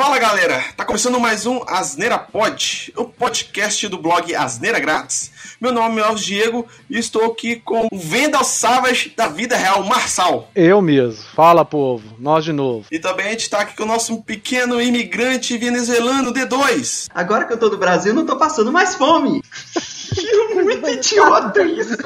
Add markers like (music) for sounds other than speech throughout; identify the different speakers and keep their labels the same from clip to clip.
Speaker 1: Fala galera, tá começando mais um Asneira Pod, o podcast do blog Asneira Grátis. Meu nome é Alves Diego e estou aqui com o Vendel Savage da vida real, Marçal.
Speaker 2: Eu mesmo. Fala, povo. Nós de novo.
Speaker 1: E também a gente tá aqui com o nosso pequeno imigrante venezuelano, D2.
Speaker 3: Agora que eu tô do Brasil, não tô passando mais fome. (laughs) Muito idiota isso.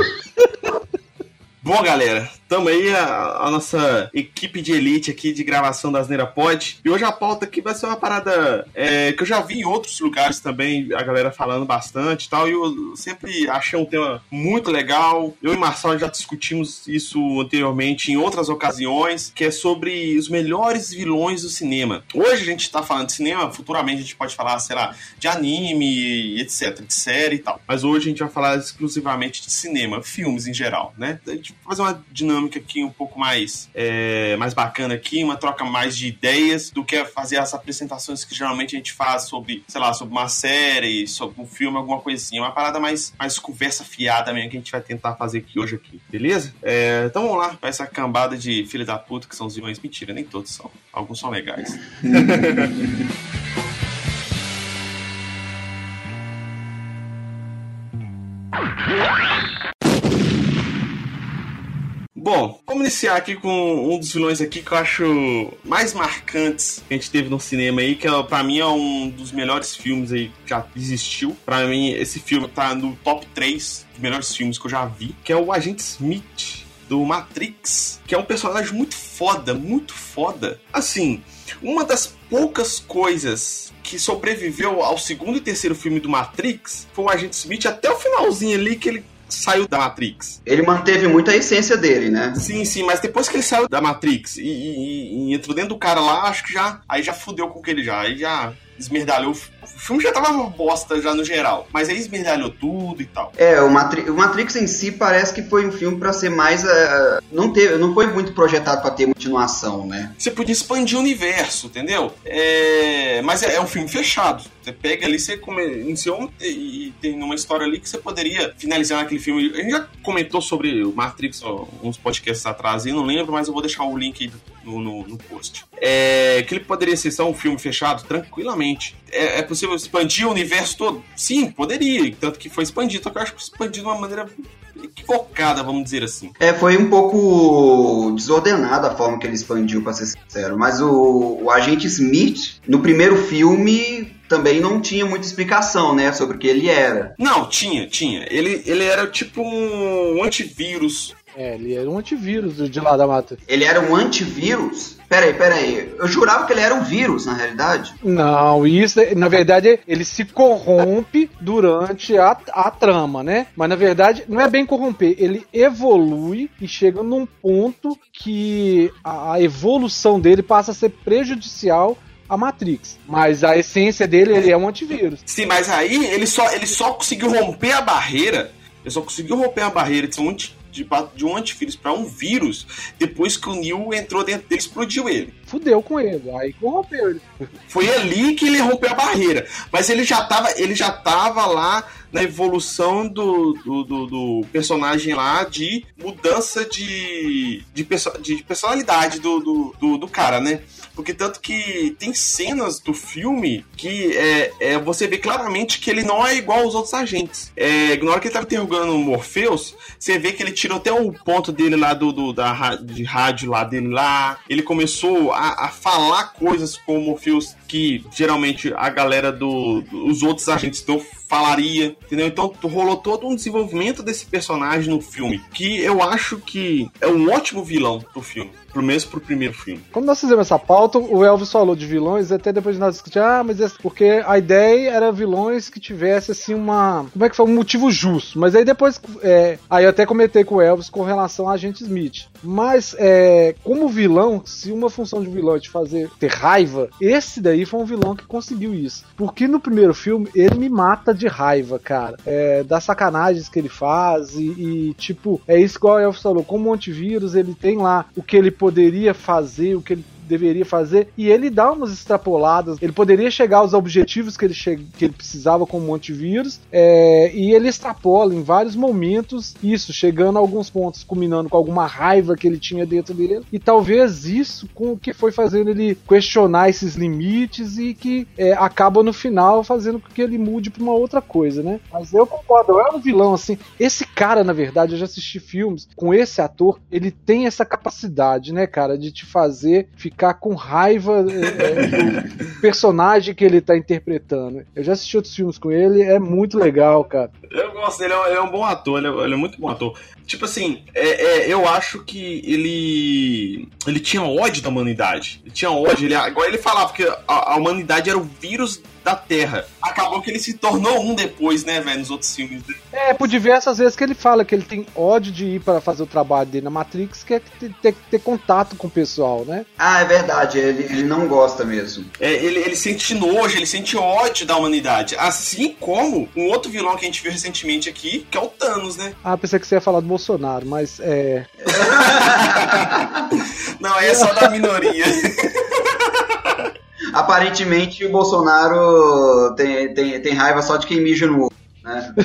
Speaker 1: Bom, galera, Tamo aí a, a, nossa equipe de elite aqui de gravação das Neira Pod. E hoje a pauta aqui vai ser uma parada é, que eu já vi em outros lugares também, a galera falando bastante e tal. E eu sempre achei um tema muito legal. Eu e Marcelo já discutimos isso anteriormente em outras ocasiões, que é sobre os melhores vilões do cinema. Hoje a gente tá falando de cinema, futuramente a gente pode falar, sei lá, de anime, etc, de série e tal. Mas hoje a gente vai falar exclusivamente de cinema, filmes em geral, né? A gente vai fazer uma dinâmica dinâmica aqui um pouco mais, é, mais bacana aqui, uma troca mais de ideias do que fazer as apresentações que geralmente a gente faz sobre, sei lá, sobre uma série, sobre um filme, alguma coisinha. Uma parada mais, mais conversa fiada mesmo que a gente vai tentar fazer aqui hoje aqui, beleza? É, então vamos lá, pra essa cambada de filha da puta que são os vilões. Mentira, nem todos são. Alguns são legais. (laughs) iniciar aqui com um dos vilões aqui que eu acho mais marcantes que a gente teve no cinema aí, que é, pra mim é um dos melhores filmes aí que já existiu. Pra mim, esse filme tá no top 3 dos melhores filmes que eu já vi, que é o Agente Smith do Matrix, que é um personagem muito foda, muito foda. Assim, uma das poucas coisas que sobreviveu ao segundo e terceiro filme do Matrix foi o Agente Smith até o finalzinho ali que ele saiu da Matrix.
Speaker 3: Ele manteve muito a essência dele, né?
Speaker 1: Sim, sim, mas depois que ele saiu da Matrix e, e, e entrou dentro do cara lá, acho que já. Aí já fudeu com ele já. Aí já esmerdalhou. O filme já tava bosta já no geral, mas aí esmerdalhou tudo e tal.
Speaker 3: É, o, Matri o Matrix em si parece que foi um filme para ser mais. Uh, não, teve, não foi muito projetado para ter continuação, né?
Speaker 1: Você podia expandir o universo, entendeu? É, mas é, é um filme fechado. Você pega ali, você come, iniciou e, e tem uma história ali que você poderia finalizar naquele filme. A gente já comentou sobre o Matrix ó, uns podcasts atrás, e não lembro, mas eu vou deixar o link aí no, no, no post. É, que ele poderia ser só um filme fechado tranquilamente. É, é, possível expandir o universo todo? Sim, poderia. Tanto que foi expandido, só que eu acho que expandido de uma maneira equivocada, vamos dizer assim.
Speaker 3: É, foi um pouco desordenada a forma que ele expandiu, para ser sincero. Mas o, o agente Smith, no primeiro filme, também não tinha muita explicação, né, sobre o que ele era.
Speaker 1: Não, tinha, tinha. Ele, ele era tipo um antivírus
Speaker 2: é, ele era um antivírus de lá da mata.
Speaker 3: Ele era um antivírus? Peraí, peraí. Eu jurava que ele era um vírus, na realidade.
Speaker 2: Não, isso, na verdade, ele se corrompe durante a, a trama, né? Mas na verdade, não é bem corromper, ele evolui e chega num ponto que a, a evolução dele passa a ser prejudicial a Matrix. Mas a essência dele, ele é um antivírus.
Speaker 1: Sim, mas aí ele só, ele só conseguiu romper a barreira. Ele só conseguiu romper a barreira de ser um de, de um antivírus para um vírus depois que o Neil entrou dentro dele explodiu ele.
Speaker 2: Fudeu com ele, aí corrompeu ele.
Speaker 1: Foi ali que ele rompeu a barreira. Mas ele já tava, ele já tava lá na evolução do, do, do, do personagem lá de mudança de, de, perso de personalidade do, do, do, do cara, né? Porque tanto que tem cenas do filme que é, é, você vê claramente que ele não é igual aos outros agentes. É, na hora que ele tava interrogando o Morpheus, você vê que ele tirou até o ponto dele lá do, do da, de rádio lá dele lá. Ele começou a, a falar coisas com o Morpheus que geralmente a galera dos do, outros agentes não falaria, entendeu? Então rolou todo um desenvolvimento desse personagem no filme, que eu acho que é um ótimo vilão pro filme pelo menos pro primeiro filme.
Speaker 2: Como nós fizemos essa pauta, o Elvis falou de vilões, até depois de nós discutir, ah, mas é porque a ideia era vilões que tivesse assim uma. Como é que foi? Um motivo justo. Mas aí depois. É, aí eu até comentei com o Elvis com relação a Agente Smith. Mas, é, como vilão, se uma função de vilão é te fazer ter raiva, esse daí foi um vilão que conseguiu isso. Porque no primeiro filme ele me mata de raiva, cara. É, das sacanagens que ele faz e, e tipo, é isso igual o Elvis falou, como um antivírus ele tem lá o que ele poderia fazer, o que ele deveria fazer, e ele dá umas extrapoladas. Ele poderia chegar aos objetivos que ele, che que ele precisava com o antivírus, é, e ele extrapola em vários momentos isso, chegando a alguns pontos, culminando com alguma raiva que ele tinha dentro dele, e talvez isso com o que foi fazendo ele questionar esses limites e que é, acaba no final fazendo com que ele mude para uma outra coisa, né? Mas eu concordo, é um vilão assim. Esse cara, na verdade, eu já assisti filmes com esse ator, ele tem essa capacidade, né, cara, de te fazer ficar com raiva é, do personagem que ele tá interpretando. Eu já assisti outros filmes com ele, é muito legal, cara.
Speaker 1: Eu gosto dele, ele é um bom ator, ele é, ele é muito bom ator. Tipo assim, é, é, eu acho que ele. Ele tinha ódio da humanidade. Ele tinha ódio. Ele, agora ele falava que a, a humanidade era o vírus da Terra. Acabou que ele se tornou um depois, né, velho, nos outros filmes dele.
Speaker 2: É, por diversas vezes que ele fala que ele tem ódio de ir para fazer o trabalho dele na Matrix, que é ter, ter, ter, contato com o pessoal, né?
Speaker 3: Ah, é verdade, ele, ele não gosta mesmo.
Speaker 1: É, ele, ele sente nojo, ele sente ódio da humanidade. Assim como um outro vilão que a gente viu recentemente aqui, que é o Thanos, né?
Speaker 2: Ah, pensei que você ia falar do Bolsonaro, mas é. (laughs)
Speaker 1: não, é só da minoria. (laughs)
Speaker 3: Aparentemente o Bolsonaro tem, tem, tem raiva só de quem mija no ovo, né? (laughs)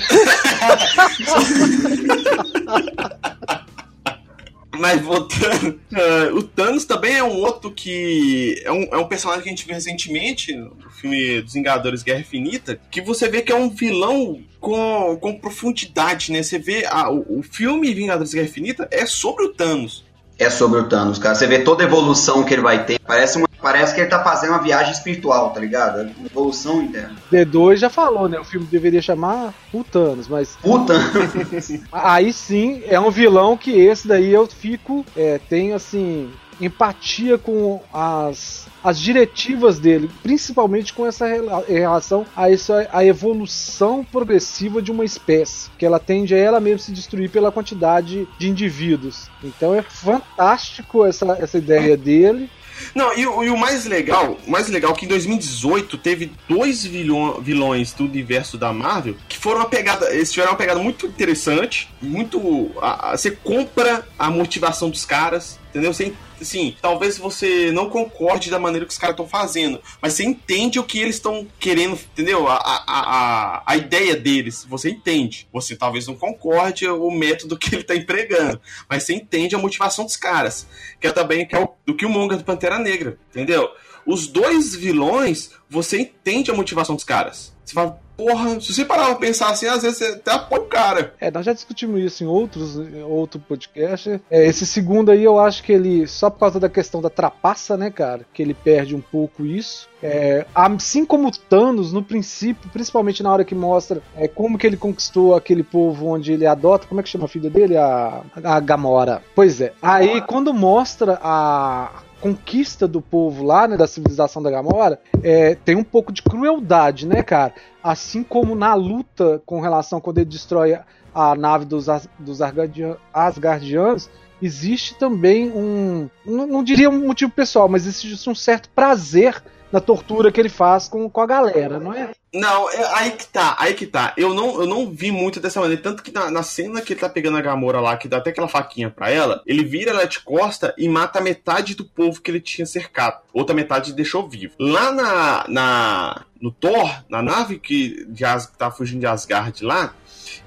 Speaker 1: Mas voltando, uh, o Thanos também é um outro que. É um, é um personagem que a gente viu recentemente no filme dos Vingadores Guerra Infinita, que você vê que é um vilão com, com profundidade, né? Você vê a, o, o filme Vingadores Guerra Infinita é sobre o Thanos.
Speaker 3: É sobre o Thanos, cara. Você vê toda a evolução que ele vai ter. Parece uma Parece que ele tá fazendo uma viagem espiritual, tá ligado? Uma evolução interna.
Speaker 2: D2 já falou, né? O filme deveria chamar Putanos, mas.
Speaker 3: Putanos! (laughs)
Speaker 2: Aí sim, é um vilão que esse daí eu fico. É, tenho assim. Empatia com as as diretivas dele, principalmente com essa relação a essa a evolução progressiva de uma espécie, que ela tende a ela mesma se destruir pela quantidade de indivíduos. Então é fantástico essa, essa ideia dele.
Speaker 1: Não, e, e, o mais legal, mais legal é que em 2018 teve dois vilões, vilões do universo da Marvel que foram uma pegada, eles tiveram uma pegada muito interessante, muito, a, a, você compra a motivação dos caras, entendeu? Você assim, talvez você não concorde da maneira que os caras estão fazendo, mas você entende o que eles estão querendo, entendeu? A, a, a, a ideia deles, você entende. Você talvez não concorde o método que ele está empregando, mas você entende a motivação dos caras, que é também que é o, do Killmonger do Pantera Negra, entendeu? Os dois vilões, você entende a motivação dos caras. Você fala, porra, se você parar pra pensar assim, às vezes você até apoia o cara.
Speaker 2: É, nós já discutimos isso em outros em outro podcast. É, esse segundo aí eu acho que ele, só por causa da questão da trapaça, né, cara, que ele perde um pouco isso. É, assim como Thanos, no princípio, principalmente na hora que mostra é, como que ele conquistou aquele povo onde ele adota, como é que chama a filha dele? A, a Gamora. Pois é. Aí quando mostra a conquista do povo lá, né, da civilização da Gamora, é, tem um pouco de crueldade, né, cara? Assim como na luta com relação quando ele destrói a nave dos, dos Asgardianos, existe também um, não, não diria um motivo pessoal, mas existe um certo prazer na tortura que ele faz com, com a galera, não é?
Speaker 1: Não, é, aí que tá, aí que tá. Eu não, eu não vi muito dessa maneira. Tanto que na, na cena que ele tá pegando a Gamora lá, que dá até aquela faquinha pra ela, ele vira ela de costa e mata metade do povo que ele tinha cercado. Outra metade deixou vivo. Lá na, na no Thor, na nave que, de As, que tá fugindo de Asgard lá,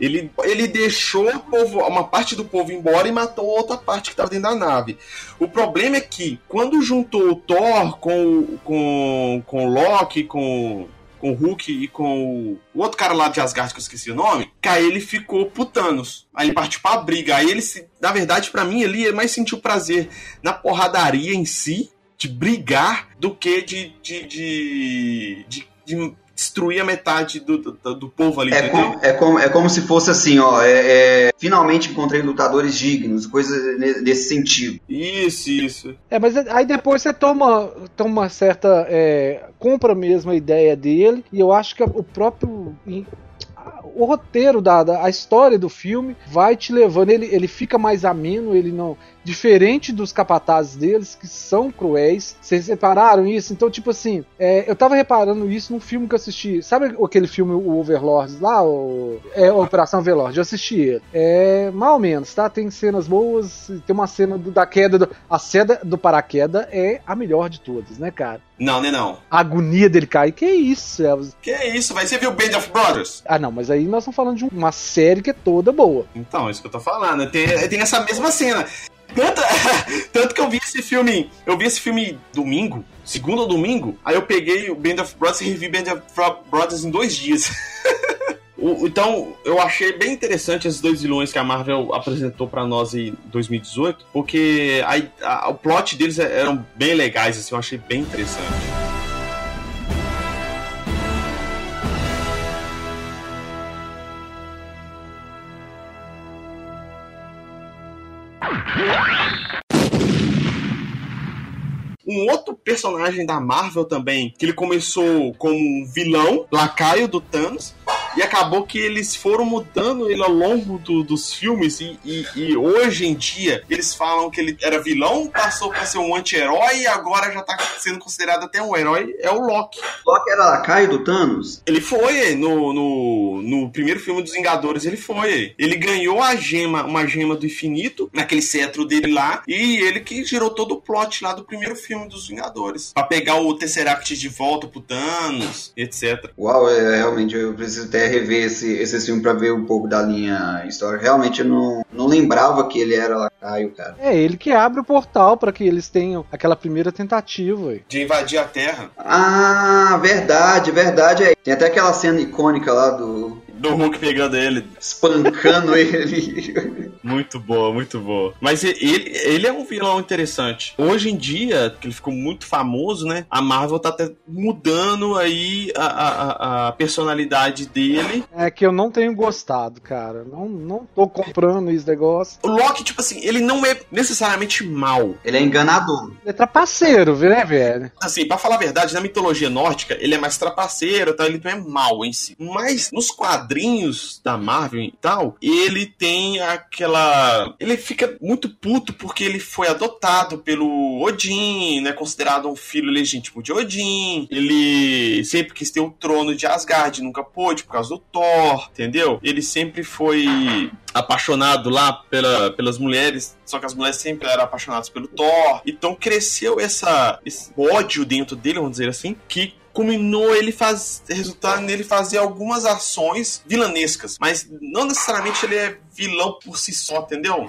Speaker 1: ele, ele deixou povo, uma parte do povo embora e matou outra parte que estava dentro da nave. O problema é que, quando juntou o Thor com, com, com Loki, com, com o Hulk e com o outro cara lá de Asgard, que eu esqueci o nome, aí ele ficou putanos. Aí ele partiu pra briga. Aí ele, se, na verdade, para mim, ele mais sentiu prazer na porradaria em si, de brigar, do que de, de, de, de, de destruir a metade do, do, do povo ali.
Speaker 3: É como, é, como, é como se fosse assim, ó. É, é, finalmente encontrei lutadores dignos, coisa nesse sentido.
Speaker 1: Isso, isso.
Speaker 2: É, mas aí depois você toma, toma certa. É, compra mesmo a ideia dele, e eu acho que o próprio o roteiro da, da, a história do filme vai te levando, ele, ele fica mais ameno, ele não diferente dos capatazes deles, que são cruéis. Vocês repararam isso? Então, tipo assim, é, eu tava reparando isso num filme que eu assisti. Sabe aquele filme, o Overlord lá? O, é, Operação Overlord. Eu assisti ele. É, mal menos, tá? Tem cenas boas, tem uma cena do, da queda. Do, a cena do paraquedas é a melhor de todas, né, cara?
Speaker 1: Não, né não.
Speaker 2: A agonia dele cair. Que isso, Elvis?
Speaker 1: Que isso, vai Você viu Band of Brothers?
Speaker 2: Ah, não, mas aí nós estamos falando de uma série que é toda boa.
Speaker 1: Então, isso que eu tô falando. Tem, tem essa mesma cena. Tanto, (laughs) tanto que eu vi esse filme. Eu vi esse filme domingo, segundo ou domingo. Aí eu peguei o Band of Brothers e revi Band of Brothers em dois dias. (laughs) Então, eu achei bem interessante esses dois vilões que a Marvel apresentou para nós em 2018, porque a, a, o plot deles eram bem legais, assim, eu achei bem interessante. Um outro personagem da Marvel também, que ele começou como um vilão, lacaio do Thanos, e acabou que eles foram mudando ele ao longo do, dos filmes. E, e, e, hoje em dia eles falam que ele era vilão, passou pra ser um anti-herói e agora já tá sendo considerado até um herói. É o Loki.
Speaker 3: Loki era lacaio do Thanos?
Speaker 1: Ele foi no, no, no primeiro filme dos Vingadores. Ele foi. Ele ganhou a gema, uma gema do infinito, naquele cetro dele lá. E ele que girou todo o plot lá do primeiro filme dos Vingadores. Pra pegar o Tesseract de volta pro Thanos, etc.
Speaker 3: Uau, é, realmente eu preciso ter rever esse, esse filme pra ver um pouco da linha histórica. Realmente eu não, não lembrava que ele era lacaio, cara.
Speaker 2: É ele que abre o portal para que eles tenham aquela primeira tentativa.
Speaker 1: De invadir a Terra.
Speaker 3: Ah, verdade, verdade. Tem até aquela cena icônica lá do,
Speaker 1: do Hulk pegando ele.
Speaker 3: Espancando ele. (laughs)
Speaker 1: Muito boa, muito boa. Mas ele, ele é um vilão interessante. Hoje em dia, que ele ficou muito famoso, né? A Marvel tá até mudando aí a, a, a personalidade dele.
Speaker 2: É que eu não tenho gostado, cara. Não, não tô comprando esse negócio.
Speaker 1: O Loki, tipo assim, ele não é necessariamente mal.
Speaker 3: Ele é enganador.
Speaker 2: Ele é trapaceiro, né, velho?
Speaker 1: Assim, pra falar a verdade, na mitologia nórdica, ele é mais trapaceiro, tá? ele não é mal em si. Mas nos quadrinhos, quadrinhos da Marvel e tal, ele tem aquela. Ele fica muito puto porque ele foi adotado pelo Odin, né? Considerado um filho legítimo de Odin. Ele sempre quis ter o trono de Asgard, nunca pôde por causa do Thor, entendeu? Ele sempre foi apaixonado lá pela, pelas mulheres, só que as mulheres sempre eram apaixonadas pelo Thor. Então cresceu essa, esse ódio dentro dele, vamos dizer assim, que culminou ele faz resultado nele fazer algumas ações vilanescas, mas não necessariamente ele é vilão por si só, entendeu?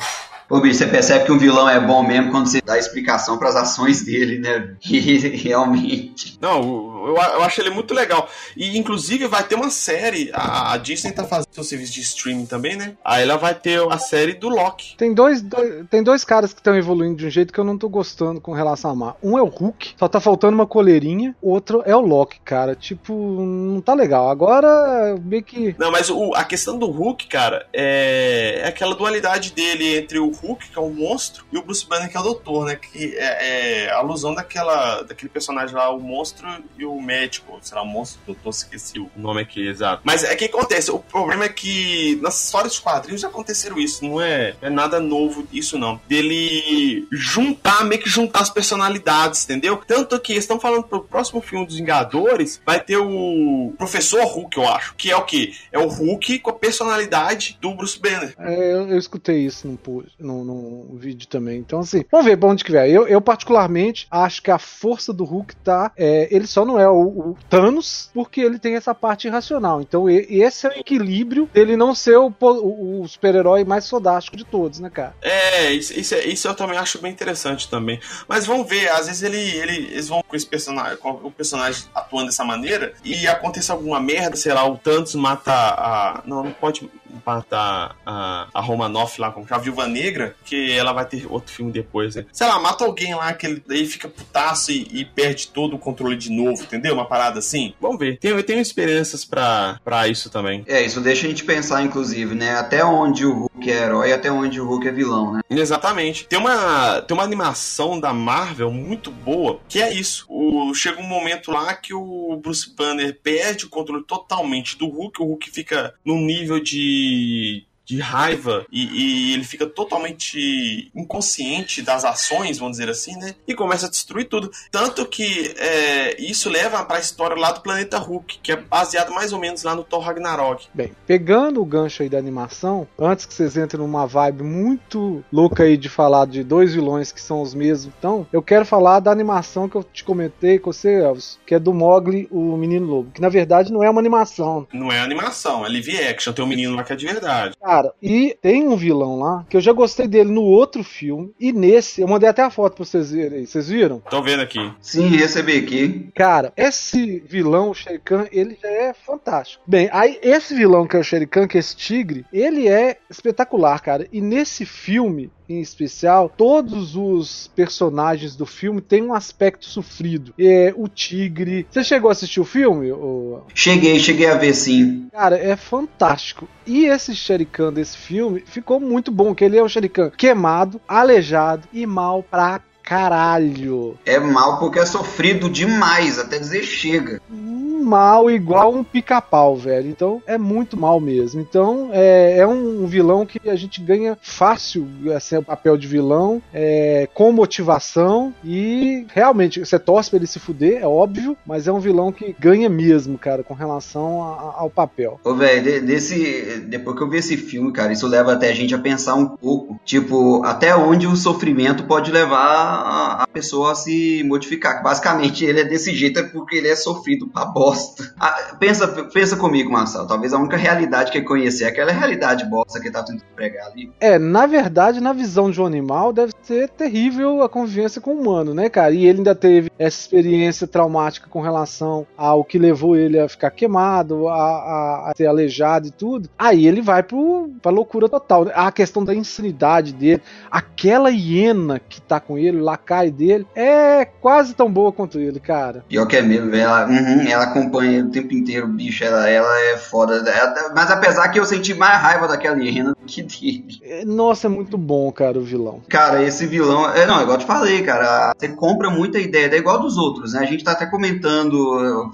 Speaker 3: Pô, bicho, você percebe que um vilão é bom mesmo quando você dá explicação para as ações dele, né? (laughs) E realmente.
Speaker 1: Não, eu, eu acho ele muito legal. E inclusive vai ter uma série. A, a Disney tá fazendo seu serviço de streaming também, né? Aí ela vai ter a série do Loki.
Speaker 2: Tem dois, dois tem dois caras que estão evoluindo de um jeito que eu não tô gostando com relação a Mar. Um é o Hulk, só tá faltando uma coleirinha. Outro é o Loki, cara. Tipo, não tá legal. Agora, meio que.
Speaker 1: Não, mas o, a questão do Hulk, cara, é, é aquela dualidade dele entre o Hulk, que é o monstro, e o Bruce Banner, que é o doutor, né? Que é, é a alusão daquela, daquele personagem lá, o monstro e o médico. Será o monstro, o doutor, esqueci o nome aqui exato. Mas é que acontece, o problema é que nas histórias dos quadrinhos já aconteceram isso, não é, é nada novo isso não. Dele juntar, meio que juntar as personalidades, entendeu? Tanto que estão falando pro próximo filme dos Vingadores, vai ter o Professor Hulk, eu acho, que é o que? É o Hulk com a personalidade do Bruce Banner.
Speaker 2: É, eu, eu escutei isso num, no, no vídeo também. Então, assim, vamos ver pra onde que vai. Eu, eu, particularmente, acho que a força do Hulk tá. É, ele só não é o, o, Thanos, porque ele tem essa parte irracional. Então, esse é o equilíbrio dele não ser o, o, o super-herói mais fodástico de todos, né, cara?
Speaker 1: É isso, isso, isso, eu também acho bem interessante também. Mas vamos ver, às vezes ele, ele, eles vão com esse personagem, com o personagem atuando dessa maneira e acontece alguma merda, sei lá, o Thanos mata a. Não, não pode matar a, a Romanoff lá com a Viúva Negra, que ela vai ter outro filme depois, né? Sei lá, mata alguém lá que ele daí fica putaço e, e, perde todo o controle de novo, entendeu? Uma parada assim. Vamos ver. Tenho, tenho esperanças para isso também.
Speaker 3: É, isso deixa a gente pensar, inclusive, né? Até onde o Hulk Hulk é herói e até onde o Hulk é vilão, né?
Speaker 1: Exatamente. Tem uma, tem uma animação da Marvel muito boa que é isso. O, chega um momento lá que o Bruce Banner perde o controle totalmente do Hulk, o Hulk fica num nível de de raiva e, e, ele fica totalmente inconsciente das ações, vamos dizer assim, né? E começa a destruir tudo. Tanto que é, isso leva para a história lá do planeta Hulk, que é baseado mais ou menos lá no Thor Ragnarok.
Speaker 2: Bem, pegando o gancho aí da animação, antes que vocês entrem numa vibe muito louca aí de falar de dois vilões que são os mesmos, então, eu quero falar da animação que eu te comentei com você, Elvis, que é do Mogli, o Menino Lobo, que na verdade não é uma animação.
Speaker 1: Não é animação, é live action, tem um menino lá que é de verdade.
Speaker 2: Ah, Cara, e tem um vilão lá que eu já gostei dele no outro filme. E nesse, eu mandei até a foto pra vocês verem aí. Vocês viram?
Speaker 1: Tô vendo aqui.
Speaker 3: Sim, recebi aqui.
Speaker 2: Cara, esse vilão, o Shere Khan, ele já é fantástico. Bem, aí esse vilão que é o Shere Khan, que é esse tigre, ele é espetacular, cara. E nesse filme, em especial, todos os personagens do filme têm um aspecto sofrido. É, o tigre. Você chegou a assistir o filme? Ou...
Speaker 3: Cheguei, cheguei a ver sim.
Speaker 2: Cara, é fantástico. E esse Sherikan desse filme ficou muito bom, que ele é um Sherikan queimado, aleijado e mal pra caralho.
Speaker 3: É mal porque é sofrido demais, até dizer chega.
Speaker 2: Mal igual um pica-pau, velho. Então é muito mal mesmo. Então é, é um vilão que a gente ganha fácil assim, o papel de vilão, é, com motivação e realmente você torce pra ele se fuder, é óbvio, mas é um vilão que ganha mesmo, cara, com relação a, ao papel.
Speaker 3: Ô, velho, desse. Depois que eu vi esse filme, cara, isso leva até a gente a pensar um pouco, tipo, até onde o sofrimento pode levar a, pessoa a se modificar. Basicamente, ele é desse jeito é porque ele é sofrido pra bosta. Ah, pensa, pensa comigo, Marcelo. Talvez a única realidade que ele conhecer é aquela realidade bosta que ele tá tentando pregar ali.
Speaker 2: É, na verdade, na visão de um animal, deve ser terrível a convivência com o humano, né, cara? E ele ainda teve essa experiência traumática com relação ao que levou ele a ficar queimado, a, a, a ser aleijado e tudo. Aí ele vai pro, pra loucura total. A questão da insanidade dele, aquela hiena que tá com ele, lacai dele, é quase tão boa quanto ele, cara.
Speaker 3: Pior que é mesmo, ela, uhum, ela acompanha ele o tempo inteiro, bicho, ela, ela é foda. Ela, mas apesar que eu senti mais raiva daquela hiena do que dele.
Speaker 2: É, nossa, é muito bom, cara, o vilão.
Speaker 3: Cara, esse vilão, é, não, igual eu te falei, cara, você compra muita ideia, é igual dos outros, né? A gente tá até comentando,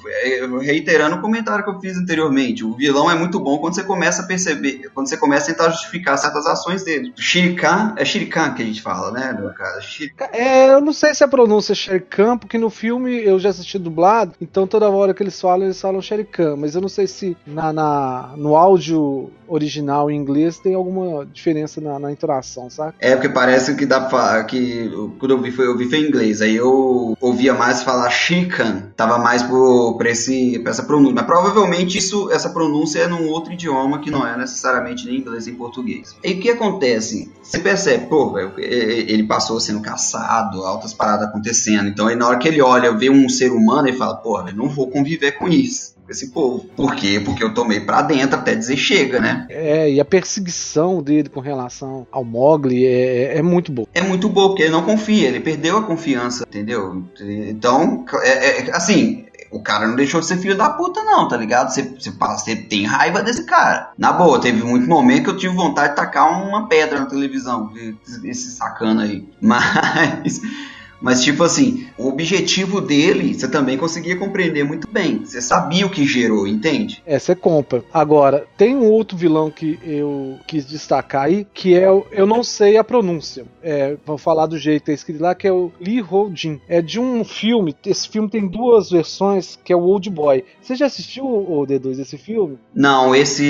Speaker 3: reiterando o comentário que eu fiz anteriormente. O vilão é muito bom quando você começa a perceber, quando você começa a tentar justificar certas ações dele. Shirikan, é Shirikan que a gente fala, né, cara?
Speaker 2: Shirikan. É, eu não sei se a pronúncia é Sherkan, porque no filme eu já assisti dublado, então toda hora que eles falam, eles falam Sherkan, mas eu não sei se na, na no áudio original em inglês tem alguma diferença na, na entonação, sabe?
Speaker 3: É, porque parece que dá pra, que quando eu vi foi, eu vi foi em inglês, aí eu ouvia mais falar Shikan, tava mais por, por, esse, por essa pronúncia, mas provavelmente isso, essa pronúncia é num outro idioma que não é necessariamente nem inglês nem português. E o que acontece? Você percebe, pô, ele passou sendo caçado, altas paradas acontecendo. Então, aí, na hora que ele olha, vê um ser humano e fala, porra, eu não vou conviver com isso esse povo. Por quê? Porque eu tomei pra dentro até dizer chega, né?
Speaker 2: É, e a perseguição dele com relação ao Mogli é, é muito boa.
Speaker 3: É muito boa, porque ele não confia, ele perdeu a confiança, entendeu? Então, é, é, assim, o cara não deixou de ser filho da puta, não, tá ligado? Você, tem raiva desse cara. Na boa, teve muito momento que eu tive vontade de tacar uma pedra na televisão, esse sacana aí. (laughs) Mas. Mas, tipo assim, o objetivo dele você também conseguia compreender muito bem. Você sabia o que gerou, entende?
Speaker 2: É, você compra. Agora, tem um outro vilão que eu quis destacar aí, que é o. Eu não sei a pronúncia. É, vou falar do jeito que é escrito lá, que é o Lee Ho-jin. É de um filme. Esse filme tem duas versões, que é o Old Boy. Você já assistiu o D2 esse filme?
Speaker 3: Não, esse,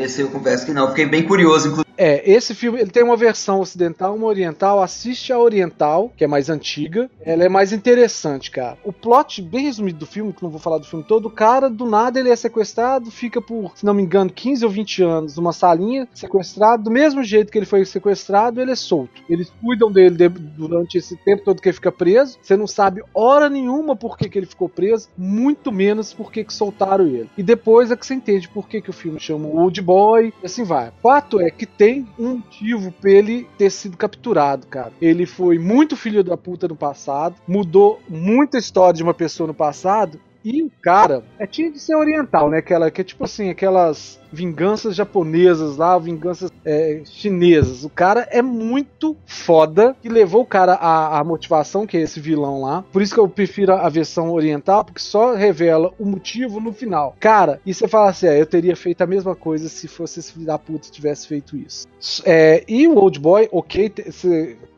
Speaker 3: esse eu confesso que não. fiquei bem curioso, inclusive.
Speaker 2: É, esse filme ele tem uma versão ocidental, uma oriental. Assiste a oriental, que é mais antiga. Ela é mais interessante, cara. O plot bem resumido do filme, que não vou falar do filme todo, o cara do nada ele é sequestrado, fica por, se não me engano, 15 ou 20 anos numa salinha, sequestrado. Do mesmo jeito que ele foi sequestrado, ele é solto. Eles cuidam dele de, durante esse tempo todo que ele fica preso. Você não sabe hora nenhuma por que, que ele ficou preso, muito menos por que, que soltaram ele. E depois é que você entende por que, que o filme chama Old Boy, e assim vai. Fato é que tem um motivo pra ele ter sido capturado, cara. Ele foi muito filho da puta no passado, mudou muita história de uma pessoa no passado, e o cara é, tinha de ser oriental, né? Aquela, que é tipo assim, aquelas vinganças japonesas lá, vinganças é, chinesas. O cara é muito foda que levou o cara à, à motivação, que é esse vilão lá. Por isso que eu prefiro a versão oriental, porque só revela o motivo no final. Cara, e você fala assim: é, eu teria feito a mesma coisa se fosse esse filho da puta tivesse feito isso. É, e o Old Boy, ok,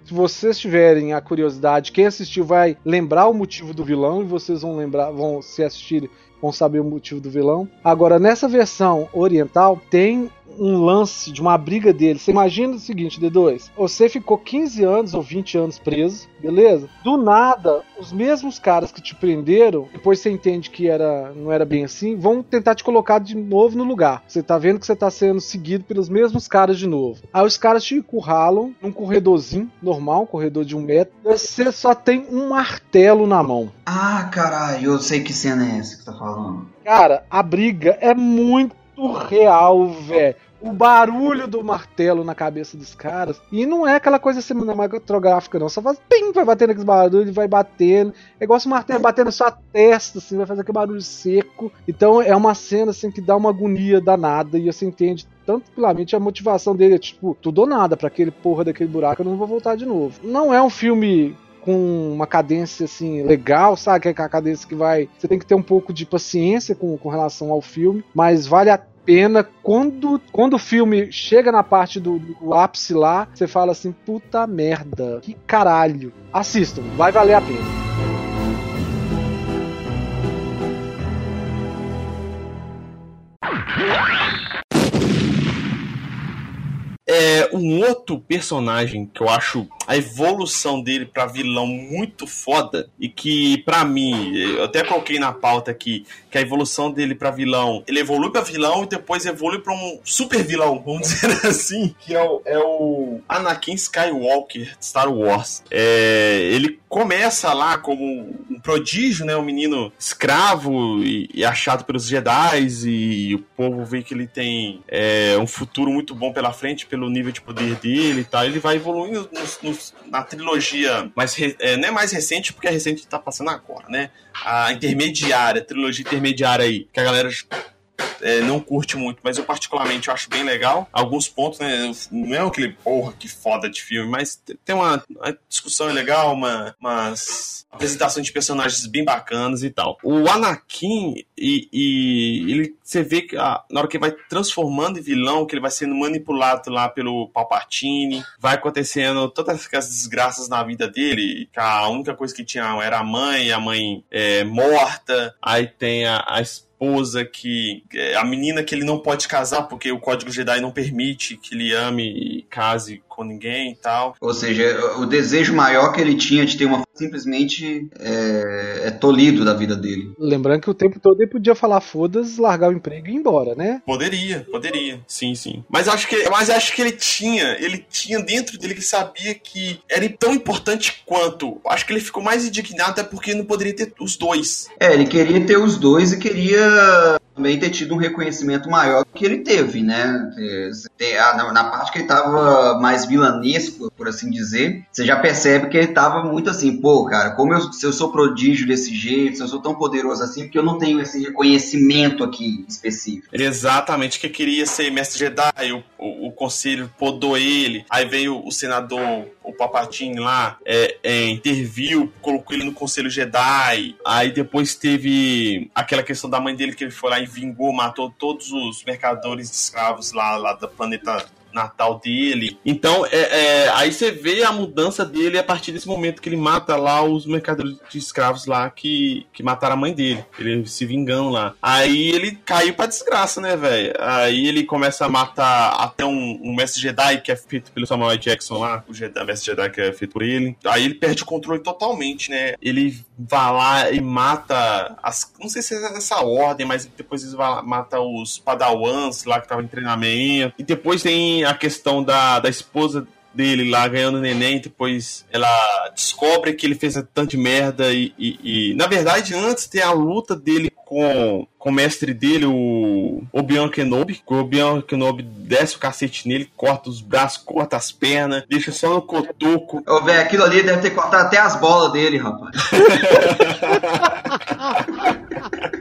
Speaker 2: se, vocês tiverem a curiosidade, quem assistiu vai lembrar o motivo do vilão e vocês vão lembrar, vão se assistir, vão saber o motivo do vilão. Agora, nessa versão oriental, tem um lance de uma briga dele. Você imagina o seguinte, D2: você ficou 15 anos ou 20 anos preso, beleza? Do nada, os mesmos caras que te prenderam, depois você entende que era, não era bem assim, vão tentar te colocar de novo no lugar. Você tá vendo que você tá sendo seguido pelos mesmos caras de novo. Aí os caras te encurralam num corredorzinho normal, um corredor de um metro. Você só tem um martelo na mão.
Speaker 3: Ah, caralho, eu sei que cena é essa que você tá falando.
Speaker 2: Cara, a briga é muito real, velho. O barulho do martelo na cabeça dos caras. E não é aquela coisa cinematográfica, não. Só faz pim, vai batendo aqueles barulhos, vai batendo. É igual se o martelo batendo na sua testa, assim, vai fazer aquele barulho seco. Então é uma cena assim que dá uma agonia danada e você entende tanto claramente a motivação dele é tipo, tudo ou nada, para aquele porra daquele buraco eu não vou voltar de novo. Não é um filme com uma cadência assim legal, sabe? Que é a cadência que vai. Você tem que ter um pouco de paciência com, com relação ao filme, mas vale a pena quando, quando o filme chega na parte do, do ápice lá, você fala assim: puta merda, que caralho. Assistam, vai valer a pena.
Speaker 1: É, um outro personagem que eu acho a evolução dele para vilão muito foda e que para mim, eu até coloquei na pauta aqui, que a evolução dele para vilão, ele evolui para vilão e depois evolui para um super vilão, vamos (laughs) dizer assim, que é o, é o Anakin Skywalker de Star Wars. É, ele começa lá como um prodígio, né, um menino escravo e, e achado pelos Jedi e o povo vê que ele tem é, um futuro muito bom pela frente pelo nível de poder dele e tal. Ele vai evoluindo nos, na trilogia mais é, não é mais recente porque a recente tá passando agora, né? A intermediária, a trilogia intermediária aí, que a galera é, não curte muito, mas eu particularmente acho bem legal. Alguns pontos, né? Não é aquele porra que foda de filme, mas tem uma, uma discussão legal, uma, umas apresentações de personagens bem bacanas e tal. O Anakin, e, e ele, você vê que a, na hora que ele vai transformando em vilão, que ele vai sendo manipulado lá pelo Palpatine, vai acontecendo todas as desgraças na vida dele, que a única coisa que tinha era a mãe, a mãe é, morta, aí tem a, a esposa que. É, a menina que ele não pode casar porque o código Jedi não permite que ele ame e case com ninguém e tal.
Speaker 3: Ou seja, o desejo maior que ele tinha de ter uma simplesmente é, é tolhido da vida dele.
Speaker 2: Lembrando que o tempo todo ele podia falar foda-se, largar o emprego e ir embora, né?
Speaker 1: Poderia, poderia. Sim, sim. Mas acho que, mas acho que ele tinha, ele tinha dentro dele que sabia que era tão importante quanto. Acho que ele ficou mais indignado até porque não poderia ter os dois.
Speaker 3: É, ele queria ter os dois e queria também ter tido um reconhecimento maior do que ele teve, né? Na parte que ele estava mais vilanesco, por assim dizer, você já percebe que ele estava muito assim, pô, cara, como eu, se eu sou prodígio desse jeito, se eu sou tão poderoso assim, porque eu não tenho esse reconhecimento aqui específico.
Speaker 1: Exatamente, que queria ser mestre Jedi, o, o, o conselho podou ele, aí veio o senador, o Papatinho lá, é, é, interviu, colocou ele no conselho Jedi, aí depois teve aquela questão da mãe dele que ele foi lá e vingou, matou todos os mercadores de escravos lá, lá do planeta natal dele. Então, é, é, aí você vê a mudança dele a partir desse momento que ele mata lá os mercadores de escravos lá que, que mataram a mãe dele. Ele se vingando lá. Aí ele caiu pra desgraça, né, velho? Aí ele começa a matar até um, um mestre Jedi que é feito pelo Samuel Jackson lá, o Jedi, mestre Jedi que é feito por ele. Aí ele perde o controle totalmente, né? Ele vai lá e mata as. Não sei se é essa ordem, mas depois ele vai lá, mata os Padawans lá que estavam em treinamento. E depois tem a questão da, da esposa dele lá ganhando neném, depois ela descobre que ele fez tanto de merda e, e, e, na verdade antes tem a luta dele com, com o mestre dele, o Obi-Wan Kenobi, o Obi-Wan Kenobi desce o cacete nele, corta os braços, corta as pernas, deixa só no cotoco.
Speaker 3: Ô, velho, aquilo ali deve ter cortado até as bolas dele, rapaz. (laughs)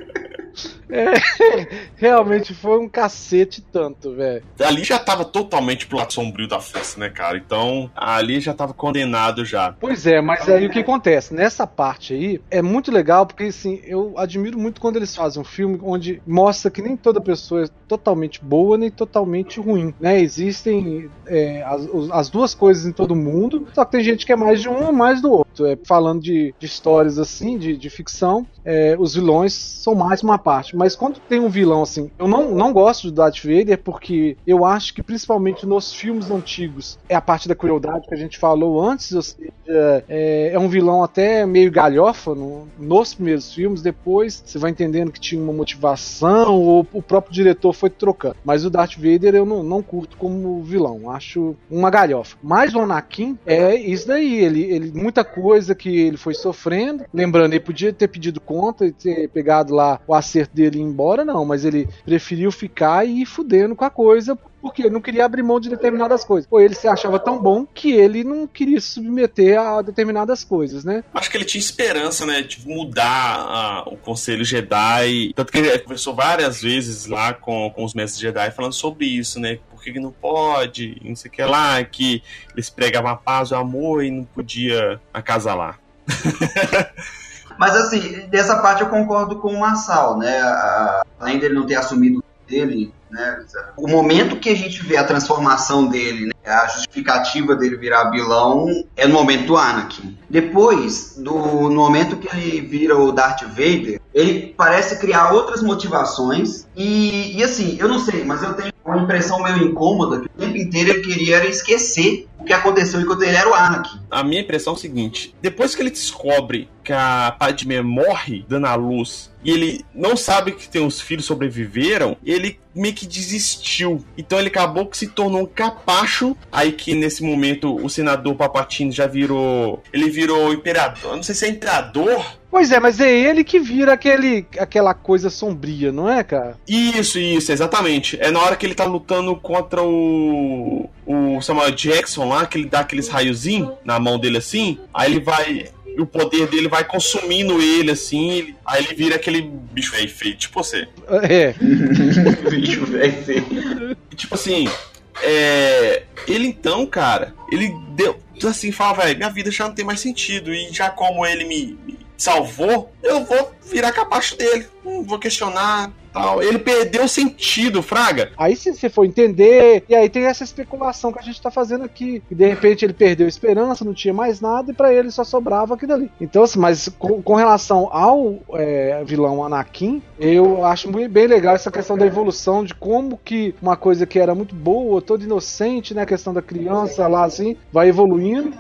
Speaker 2: É, (laughs) realmente foi um cacete tanto, velho.
Speaker 1: Ali já tava totalmente pro lado sombrio da força, né, cara? Então, ali já tava condenado já.
Speaker 2: Pois é, mas aí o que acontece? Nessa parte aí, é muito legal, porque assim, eu admiro muito quando eles fazem um filme onde mostra que nem toda pessoa é totalmente boa, nem totalmente ruim, né? Existem é, as, as, duas coisas em todo mundo, só que tem gente que é mais de um ou mais do outro. É, falando de, de histórias assim, de, de ficção, é, os vilões são mais uma parte. Mas quando tem um vilão assim, eu não, não gosto do Darth Vader porque eu acho que principalmente nos filmes antigos é a parte da crueldade que a gente falou antes, ou seja, é, é um vilão até meio galhofa no, nos primeiros filmes, depois você vai entendendo que tinha uma motivação, ou o próprio diretor foi trocando. Mas o Darth Vader eu não, não curto como vilão, acho uma galhofa. Mas o Anakin é isso daí, ele, ele muita coisa que ele foi sofrendo, lembrando, ele podia ter pedido conta e ter pegado lá o acerto dele e ir embora, não, mas ele preferiu ficar e ir fudendo com a coisa, porque ele não queria abrir mão de determinadas coisas. Pô, ele se achava tão bom que ele não queria se submeter a determinadas coisas, né?
Speaker 1: Acho que ele tinha esperança, né, de mudar o Conselho Jedi. Tanto que ele conversou várias vezes lá com, com os mestres Jedi falando sobre isso, né? Por que não pode, não sei o que lá, que eles pregavam a paz, o amor e não podia acasalar. (laughs)
Speaker 3: Mas assim, dessa parte eu concordo com o Marçal, né? além dele não ter assumido dele, né? O momento que a gente vê a transformação dele, né? a justificativa dele virar vilão é no momento do Anakin. Depois, do, no momento que ele vira o Darth Vader, ele parece criar outras motivações e, e assim, eu não sei, mas eu tenho uma impressão meio incômoda que o tempo inteiro ele queria esquecer o que aconteceu enquanto ele era o Anakin.
Speaker 1: A minha impressão é o seguinte: depois que ele descobre que a Padme morre dando a luz e ele não sabe que tem os filhos sobreviveram, ele meio que desistiu. Então ele acabou que se tornou um capacho. Aí que nesse momento o senador Papatini já virou. Ele virou imperador. Não sei se é imperador.
Speaker 2: Pois é, mas é ele que vira aquele, aquela coisa sombria, não é, cara?
Speaker 1: Isso, isso, exatamente. É na hora que ele tá lutando contra o. O Samuel Jackson lá, que ele dá aqueles raiozinhos na mão dele assim. Aí ele vai e o poder dele vai consumindo ele, assim, aí ele vira aquele bicho velho feio, tipo você.
Speaker 2: É. (laughs)
Speaker 3: bicho velho feio.
Speaker 1: Tipo assim, é, ele então, cara, ele deu. Assim, fala, velho, minha vida já não tem mais sentido. E já como ele me salvou, eu vou virar capacho dele. Não vou questionar, tal. Ele perdeu o sentido, Fraga.
Speaker 2: Aí se você for entender, e aí tem essa especulação que a gente tá fazendo aqui. De repente ele perdeu a esperança, não tinha mais nada, e para ele só sobrava aquilo ali. Então, assim, mas com, com relação ao é, vilão Anakin, eu acho bem legal essa questão da evolução, de como que uma coisa que era muito boa, toda inocente, né? A questão da criança lá, assim, vai evoluindo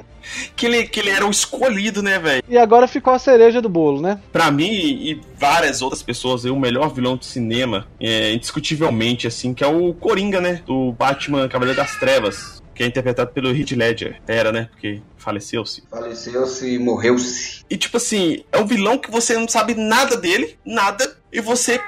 Speaker 1: que ele, que ele era o escolhido, né, velho?
Speaker 2: E agora ficou a cereja do bolo, né?
Speaker 1: Pra mim e várias outras pessoas, o melhor vilão de cinema, é, indiscutivelmente, assim, que é o Coringa, né? Do Batman Cavaleiro das Trevas. Que é interpretado pelo Heath Ledger. Era, né? Porque faleceu-se.
Speaker 3: Faleceu-se e morreu-se.
Speaker 1: E tipo assim, é um vilão que você não sabe nada dele, nada, e você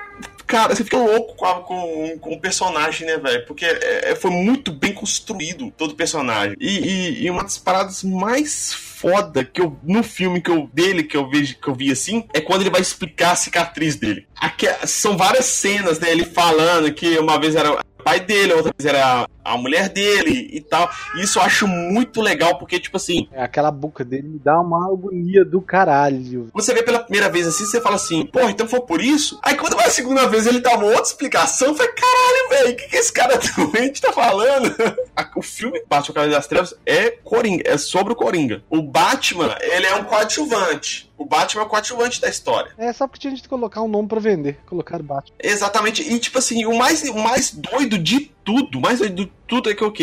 Speaker 1: cara, você fica louco com, a, com, com o personagem, né, velho? Porque é, é, foi muito bem construído todo o personagem. E, e, e, uma das paradas mais foda que eu no filme que eu dele que eu vejo que eu vi assim é quando ele vai explicar a cicatriz dele. Aqui, são várias cenas, né? Ele falando que uma vez era pai dele, outra vez era a mulher dele e tal. Isso eu acho muito legal, porque, tipo assim.
Speaker 2: É, aquela boca dele me dá uma agonia do caralho.
Speaker 1: Você vê pela primeira vez assim, você fala assim, porra, então foi por isso? Aí quando vai a segunda vez ele dá uma outra explicação, eu falei, caralho, velho, o que, que esse cara (laughs) doente tá falando? (laughs) o filme Batman Cavaleiro das Trevas é Coringa, é sobre o Coringa. O Batman, ele é um coadjuvante. O Batman é o coadjuvante da história.
Speaker 2: É só porque tinha de colocar um nome para vender. Colocar Batman.
Speaker 1: Exatamente. E tipo assim, o mais, o mais doido de tudo, mais de tudo é que o?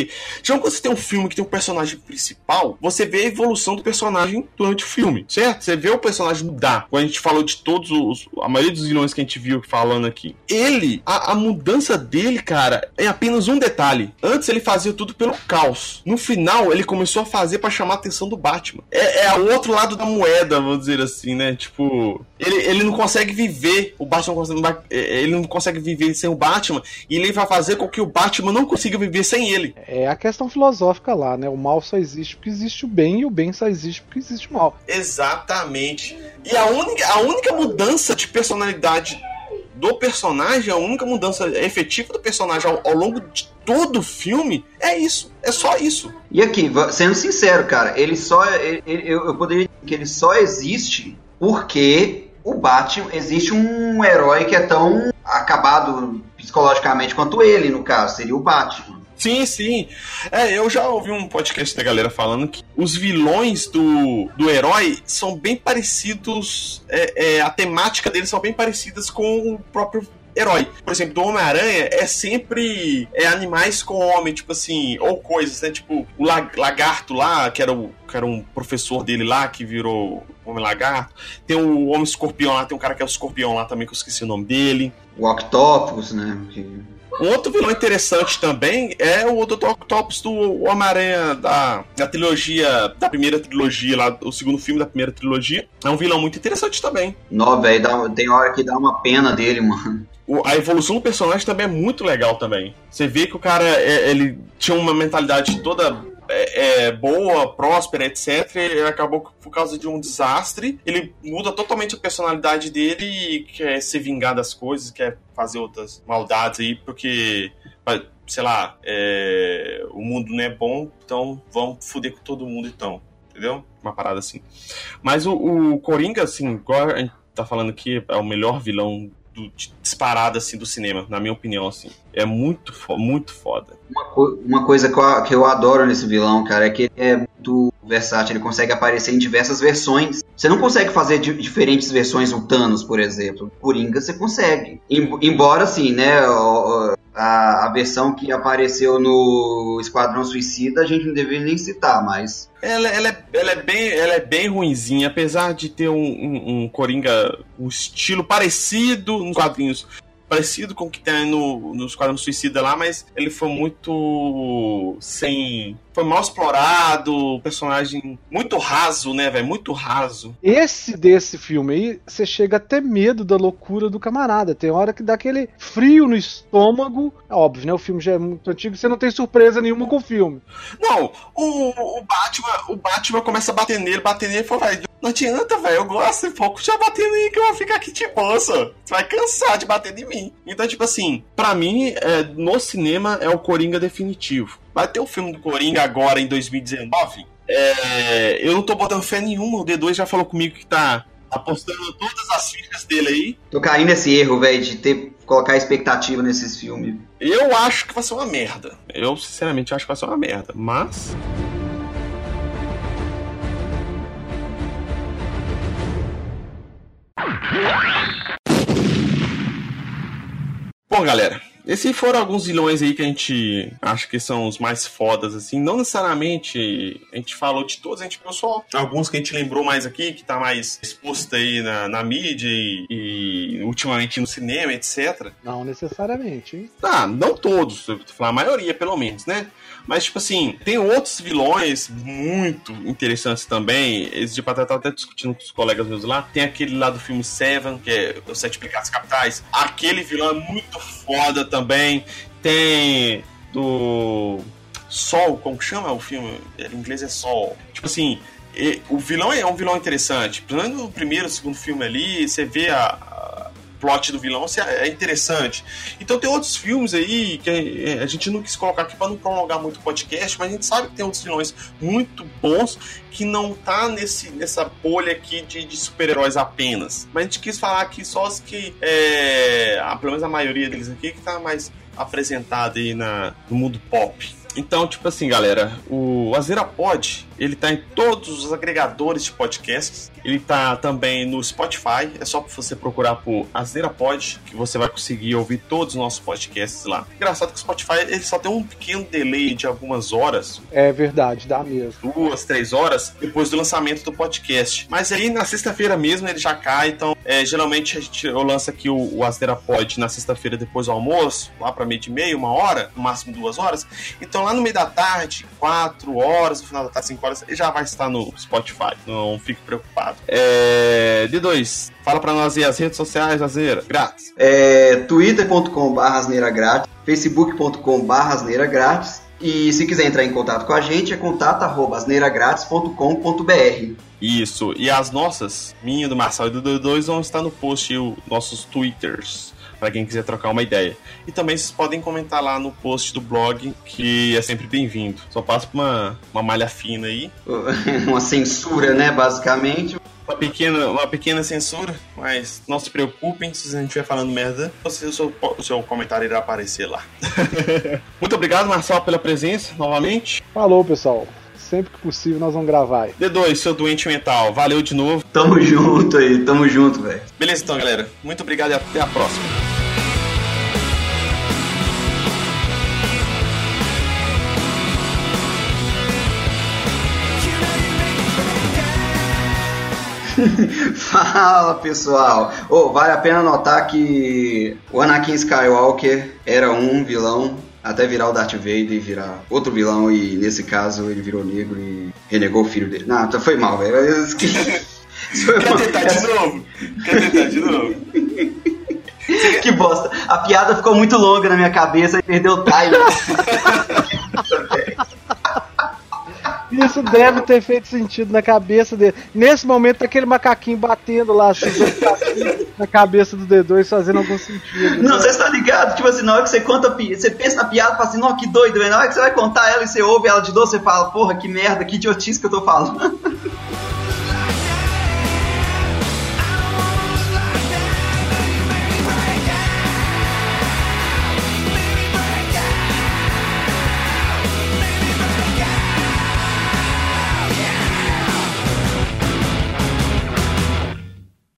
Speaker 1: Já quando você tem um filme que tem um personagem principal, você vê a evolução do personagem durante o filme, certo? Você vê o personagem mudar. Quando a gente falou de todos os. A maioria dos vilões que a gente viu falando aqui. Ele, a, a mudança dele, cara, é apenas um detalhe. Antes ele fazia tudo pelo caos. No final, ele começou a fazer para chamar a atenção do Batman. É, é o outro lado da moeda, vou dizer assim, né? Tipo, ele, ele não consegue viver. O Batman não consegue, ele não consegue viver sem o Batman. E ele vai fazer com que o Batman não consiga viver sem ele.
Speaker 2: É a questão filosófica lá, né? O mal só existe porque existe o bem e o bem só existe porque existe o mal.
Speaker 1: Exatamente. E a única, a única mudança de personalidade do personagem, a única mudança efetiva do personagem ao, ao longo de todo o filme é isso. É só isso.
Speaker 3: E aqui, sendo sincero, cara, ele só. Ele, eu, eu poderia dizer que ele só existe porque o Batman. Existe um herói que é tão acabado psicologicamente quanto ele, no caso, seria o Batman.
Speaker 1: Sim, sim. É, eu já ouvi um podcast da galera falando que os vilões do, do herói são bem parecidos. É, é, a temática deles são bem parecidas com o próprio herói. Por exemplo, do Homem-Aranha é sempre é, animais com homem, tipo assim, ou coisas, né? Tipo, o lagarto lá, que era, o, que era um professor dele lá, que virou Homem-Lagarto. Tem o Homem-Escorpião lá, tem um cara que é o Escorpião lá também, que eu esqueci o nome dele.
Speaker 3: O Octopus, né?
Speaker 1: Um outro vilão interessante também é o Dr. Octopus do Homem-Aranha da, da trilogia, da primeira trilogia, lá, o segundo filme da primeira trilogia. É um vilão muito interessante também.
Speaker 3: Não, velho, tem hora que dá uma pena dele, mano.
Speaker 1: A evolução do personagem também é muito legal também. Você vê que o cara, é, ele tinha uma mentalidade toda é, é, boa, próspera, etc. Ele acabou por causa de um desastre. Ele muda totalmente a personalidade dele e quer se vingar das coisas, quer fazer outras maldades aí, porque, sei lá, é, o mundo não é bom, então vamos foder com todo mundo então. Entendeu? Uma parada assim. Mas o, o Coringa, assim, igual a gente tá falando aqui, é o melhor vilão do, disparado assim do cinema, na minha opinião assim. É muito muito foda.
Speaker 3: Uma, co uma coisa que eu, que eu adoro nesse vilão, cara, é que ele é muito versátil, ele consegue aparecer em diversas versões. Você não consegue fazer diferentes versões do Thanos, por exemplo. Coringa você consegue. Embora assim, né, a, a versão que apareceu no Esquadrão Suicida a gente não deveria nem citar, mas.
Speaker 1: Ela, ela, é, ela, é, bem, ela é bem ruinzinha, apesar de ter um, um, um Coringa, um estilo parecido nos quadrinhos parecido com o que tem no, no Esquadrão Suicida lá, mas ele foi muito sem. Foi mal explorado, personagem muito raso, né, velho? Muito raso.
Speaker 2: Esse desse filme aí, você chega a ter medo da loucura do camarada. Tem hora que dá aquele frio no estômago. É óbvio, né? O filme já é muito antigo, você não tem surpresa nenhuma com o filme.
Speaker 1: Não, o, o Batman, o Batman começa a bater nele, bater nele e fala, não adianta, velho, eu gosto, pô, já batendo aí que eu vou ficar aqui de boa, Você vai cansar de bater em mim. Então, tipo assim, para mim, é, no cinema é o Coringa definitivo. Vai ter o filme do Coringa agora em 2019. É, eu não tô botando fé nenhuma. O D2 já falou comigo que tá apostando todas as fichas dele aí.
Speaker 3: Tô caindo nesse erro, velho, de ter colocar expectativa nesses filmes.
Speaker 1: Eu acho que vai ser uma merda. Eu, sinceramente, acho que vai ser uma merda. Mas. Bom, galera, esses foram alguns vilões aí que a gente acha que são os mais fodas, assim. Não necessariamente a gente falou de todos, a gente pensou só alguns que a gente lembrou mais aqui, que tá mais exposto aí na, na mídia e, e, ultimamente no cinema, etc.
Speaker 2: Não necessariamente, hein?
Speaker 1: Ah, não todos, eu vou falar a maioria, pelo menos, né? Mas, tipo assim, tem outros vilões muito interessantes também. Esse de Pateta até discutindo com os colegas meus lá. Tem aquele lá do filme Seven, que é Os Sete Pecados Capitais. Aquele vilão é muito foda também. Tem do Sol, como chama o filme? Em inglês é Sol. Tipo assim, o vilão é um vilão interessante. Pelo menos no primeiro, segundo filme ali, você vê a, plot do vilão é interessante. Então tem outros filmes aí que a gente não quis colocar aqui para não prolongar muito o podcast, mas a gente sabe que tem outros vilões muito bons que não tá nesse, nessa bolha aqui de, de super-heróis apenas. Mas a gente quis falar aqui só os que, é, pelo menos a maioria deles aqui, que tá mais apresentado aí na, no mundo pop. Então, tipo assim, galera, o Azera Pod, ele tá em todos os agregadores de podcasts. Ele tá também no Spotify. É só você procurar por Azera Pod que você vai conseguir ouvir todos os nossos podcasts lá. Engraçado que o Spotify ele só tem um pequeno delay de algumas horas.
Speaker 2: É verdade, dá mesmo.
Speaker 1: Duas, três horas depois do lançamento do podcast. Mas aí na sexta-feira mesmo ele já cai. Então, é, geralmente a gente, eu lanço aqui o, o Asneira Pod na sexta-feira depois do almoço, lá para meio de meia, uma hora, no máximo duas horas. Então lá no meio da tarde, quatro horas, no final da tarde, cinco horas, ele já vai estar no Spotify. Não fique preocupado. É... D2, fala para nós aí as redes sociais, Asneira, grátis.
Speaker 3: É, twitter.com.br asneira grátis, facebook.com.br asneira grátis, e se quiser entrar em contato com a gente, é contato.asneiragratis.com.br.
Speaker 1: Isso, e as nossas, minha, do Marcelo e do D2, vão estar no post, os nossos twitters para quem quiser trocar uma ideia. E também vocês podem comentar lá no post do blog, que é sempre bem-vindo. Só passa uma, uma malha fina aí. (laughs)
Speaker 3: uma censura, né, basicamente.
Speaker 1: Uma pequena, uma pequena censura, mas não se preocupem se a gente estiver falando merda, você, o, seu, o seu comentário irá aparecer lá. (laughs) Muito obrigado, Marcelo, pela presença novamente.
Speaker 2: Falou, pessoal sempre que possível nós vamos gravar aí.
Speaker 1: D2, seu doente mental, valeu de novo.
Speaker 3: Tamo junto aí, tamo junto, velho.
Speaker 1: Beleza então, galera. Muito obrigado e até a próxima. (laughs)
Speaker 3: Fala pessoal! Oh, vale a pena notar que o Anakin Skywalker era um vilão até virar o Darth Vader e virar outro vilão, e nesse caso ele virou negro e renegou o filho dele. Não, então foi mal, velho. (laughs)
Speaker 1: Quer tentar de novo? Quer tentar de novo? (laughs)
Speaker 3: que bosta. A piada ficou muito longa na minha cabeça e perdeu o time.
Speaker 2: Isso deve ter feito sentido na cabeça dele. Nesse momento, aquele macaquinho batendo lá assim, na cabeça do D2 fazendo algum sentido.
Speaker 3: Não, você está ligado? Tipo assim, na hora que você conta, você pensa na piada, fala assim, não, que doido, Na hora que você vai contar ela e você ouve ela de novo, você fala, porra, que merda, que idiotice que eu tô falando. (laughs)